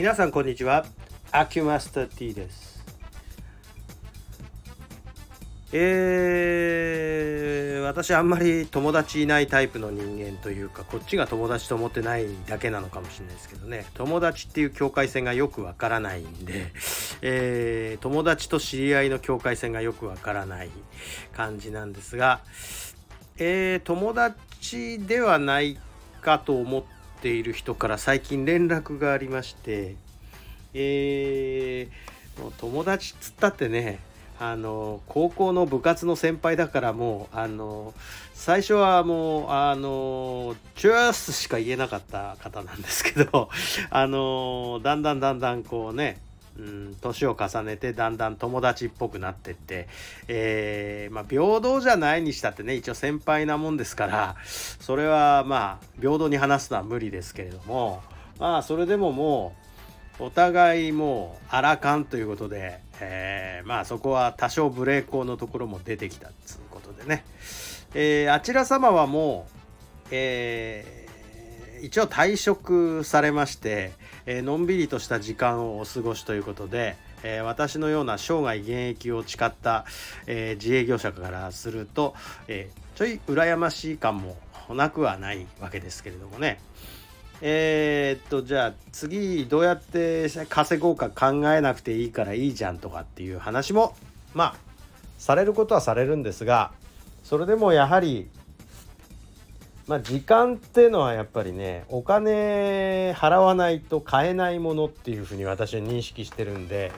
皆さんこんにちは。アキュマスター T です。えー、私あんまり友達いないタイプの人間というかこっちが友達と思ってないだけなのかもしれないですけどね。友達っていう境界線がよくわからないんで、えー、友達と知り合いの境界線がよくわからない感じなんですが、えー、友達ではないかと思ってている人から最近連絡がありましてえー、友達っつったってねあの高校の部活の先輩だからもうあの最初はもうあのチュースしか言えなかった方なんですけどあのだんだんだんだんこうね年、を重ねてだんだん友達っぽくなってって、えー、まあ、平等じゃないにしたってね一応先輩なもんですからそれはまあ平等に話すのは無理ですけれどもまあそれでももうお互いもうあらかんということで、えー、まあそこは多少ブレーコーのところも出てきたっつうことでね、えー、あちら様はもう、えー一応退職されまして、え、のんびりとした時間をお過ごしということで、え、私のような生涯現役を誓った、え、自営業者からすると、えちょい羨ましい感もなくはないわけですけれどもね。えー、っとじゃあ次どうやって稼ごうか考えなくていいからいいじゃんとかっていう話もまあされることはされるんですがそれでもやはりまあ、時間っていうのはやっぱりねお金払わないと買えないものっていうふうに私は認識してるんで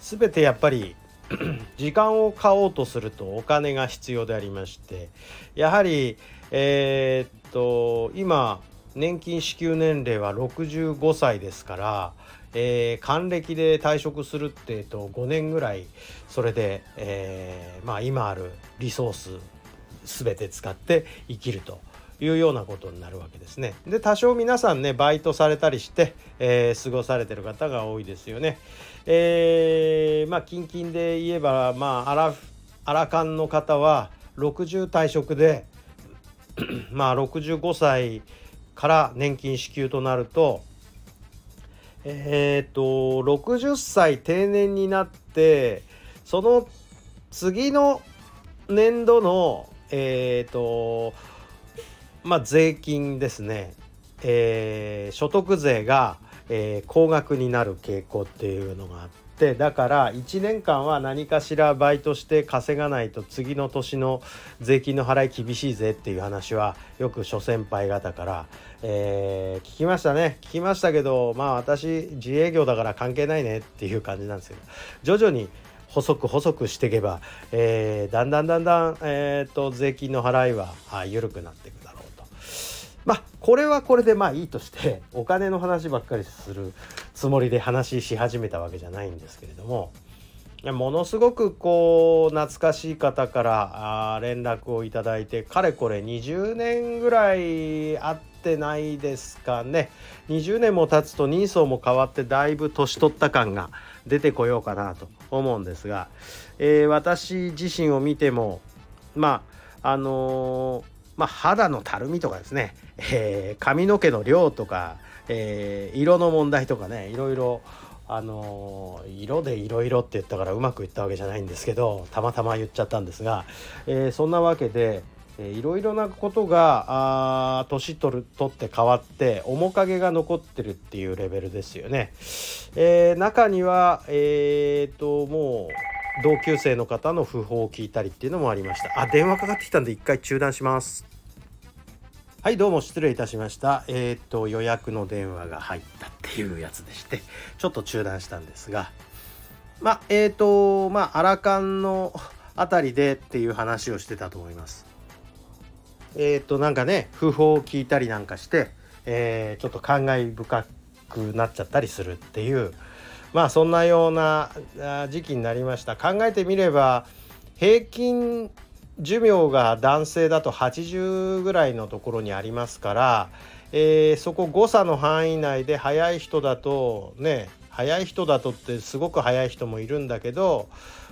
全てやっぱり 時間を買おうとするとお金が必要でありましてやはりえー、っと今年金支給年齢は65歳ですから、えー、還暦で退職するって、えっと、5年ぐらいそれで、えー、まあ、今あるリソース全て使って生きると。いうようなことになるわけですね。で多少皆さんねバイトされたりして、えー、過ごされてる方が多いですよね。えー、まあ近々で言えばまあアラアラカンの方は60退職で まあ65歳から年金支給となるとえっ、と60歳定年になってその次の年度のえっ、とまあ、税金ですね、えー、所得税が、えー、高額になる傾向っていうのがあってだから1年間は何かしらバイトして稼がないと次の年の税金の払い厳しいぜっていう話はよく諸先輩方から、えー、聞きましたね。聞きましたけどまあ私自営業だから関係ないねっていう感じなんですけど徐々に細く細くしていけば、えー、だんだんだんだん、えーと、税金の払いは緩くなっていくまあこれはこれでまあいいとしてお金の話ばっかりするつもりで話し始めたわけじゃないんですけれどもものすごくこう懐かしい方から連絡をいただいてかれこれ20年ぐらい会ってないですかね。20年も経つと人相も変わってだいぶ年取った感が出てこようかなと思うんですが、えー、私自身を見てもまああのー、まあ肌のたるみとかですねえー、髪の毛の量とか、えー、色の問題とかねいろいろあのー、色でいろいろって言ったからうまく言ったわけじゃないんですけどたまたま言っちゃったんですが、えー、そんなわけでいろいろなことが年取る取って変わって面影が残ってるっていうレベルですよね。えー、中にはえっ、ー、ともう同級生の方の訃報を聞いたりっていうのもありました。あ電話かかってきたんで一回中断します。はいどうも失礼いたしましたえっ、と予約の電話が入ったっていうやつでしてちょっと中断したんですがまあえっ、とまあアラカンの辺りでっていう話をしてたと思いますえっ、となんかね訃報を聞いたりなんかして、えー、ちょっと感慨深くなっちゃったりするっていうまあそんなような時期になりました。考えてみれば平均寿命が男性だと80ぐらいのところにありますから、えー、そこ誤差の範囲内で早い人だとね早い人だとってすごく早い人もいるんだけど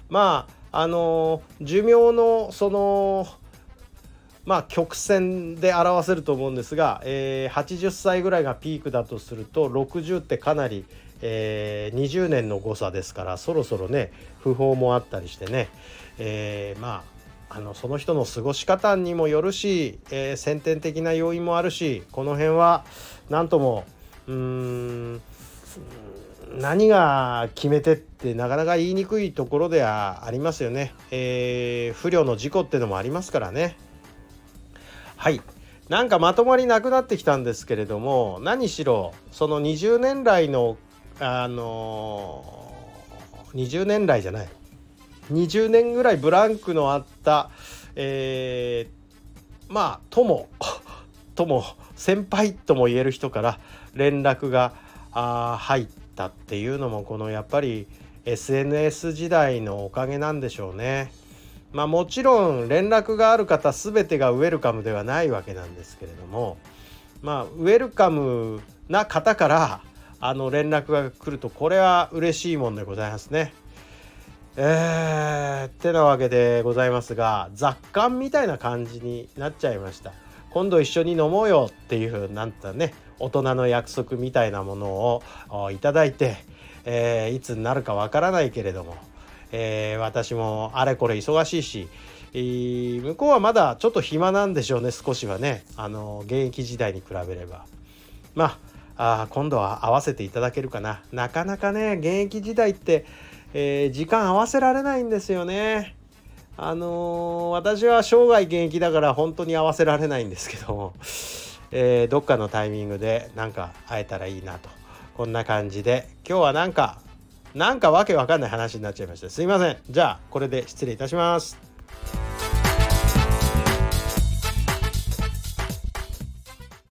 まああの寿命のそのまあ曲線で表せると思うんですが、えー、80歳ぐらいがピークだとすると60ってかなり、えー、20年の誤差ですからそろそろね訃報もあったりしてね、えー、まああのその人の過ごし方にもよるし、えー、先天的な要因もあるしこの辺は何ともうん何が決め手ってなかなか言いにくいところではありますよね。えー、不慮の事故ってのもありますからね。はいなんかまとまりなくなってきたんですけれども何しろその20年来のあのー、20年来じゃない20年ぐらいブランクのあった、えー、まあ友 友先輩とも言える人から連絡があ入ったっていうのもこのやっぱり SNS 時代のおかげなんでしょうね。まあもちろん連絡がある方全てがウェルカムではないわけなんですけれどもまあウェルカムな方からあの連絡が来るとこれは嬉しいもんでございますね。えー、ってなわけでございますが雑感みたいな感じになっちゃいました。今度一緒に飲もうよっていうなんてね大人の約束みたいなものをいただいて、えー、いつになるかわからないけれども、えー、私もあれこれ忙しいし、えー、向こうはまだちょっと暇なんでしょうね少しはねあの現役時代に比べれば。まああ今度は合わせていただけるかな。なかなかね現役時代って、えー、時間合わせられないんですよね。あのー、私は生涯現役だから本当に合わせられないんですけども、えー、どっかのタイミングでなんか会えたらいいなと。こんな感じで今日はなんかなんかわけわかんない話になっちゃいました。すいません。じゃあこれで失礼いたします。